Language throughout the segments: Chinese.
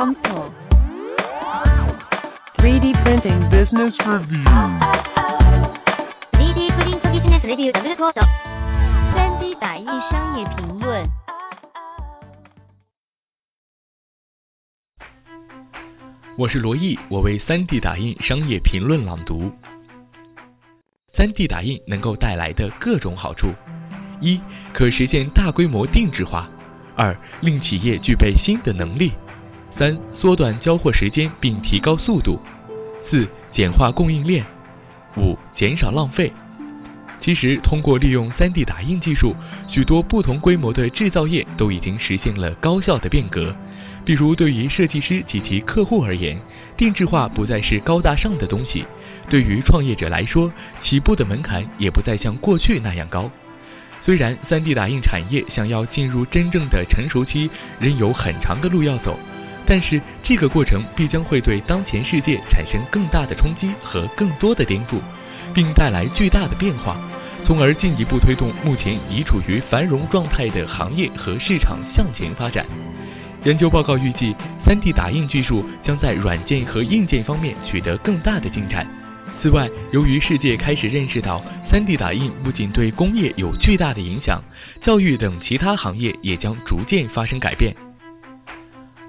Punctual 3D Printing Business Review 3D プリントビジネスレビューダブルコート。 3D 打印商业评论。我是罗毅，我为 3D 打印商业评论朗读。3D 打印能够带来的各种好处：一、可实现大规模定制化；二、令企业具备新的能力； 三、缩短交货时间并提高速度；四、简化供应链；五、减少浪费。其实，通过利用 3D 打印技术，许多不同规模的制造业都已经实现了高效的变革。比如，对于设计师及其客户而言，定制化不再是高大上的东西；对于创业者来说，起步的门槛也不再像过去那样高。虽然 3D 打印产业想要进入真正的成熟期仍有很长的路要走，但是这个过程必将会对当前世界产生更大的冲击和更多的颠覆，并带来巨大的变化，从而进一步推动目前已处于繁荣状态的行业和市场向前发展。研究报告预计，3D 打印技术将在软件和硬件方面取得更大的进展。此外，由于世界开始认识到 3D 打印不仅对工业有巨大的影响，教育等其他行业也将逐渐发生改变。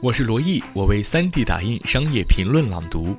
我是罗毅，我为三 D 打印商业评论朗读。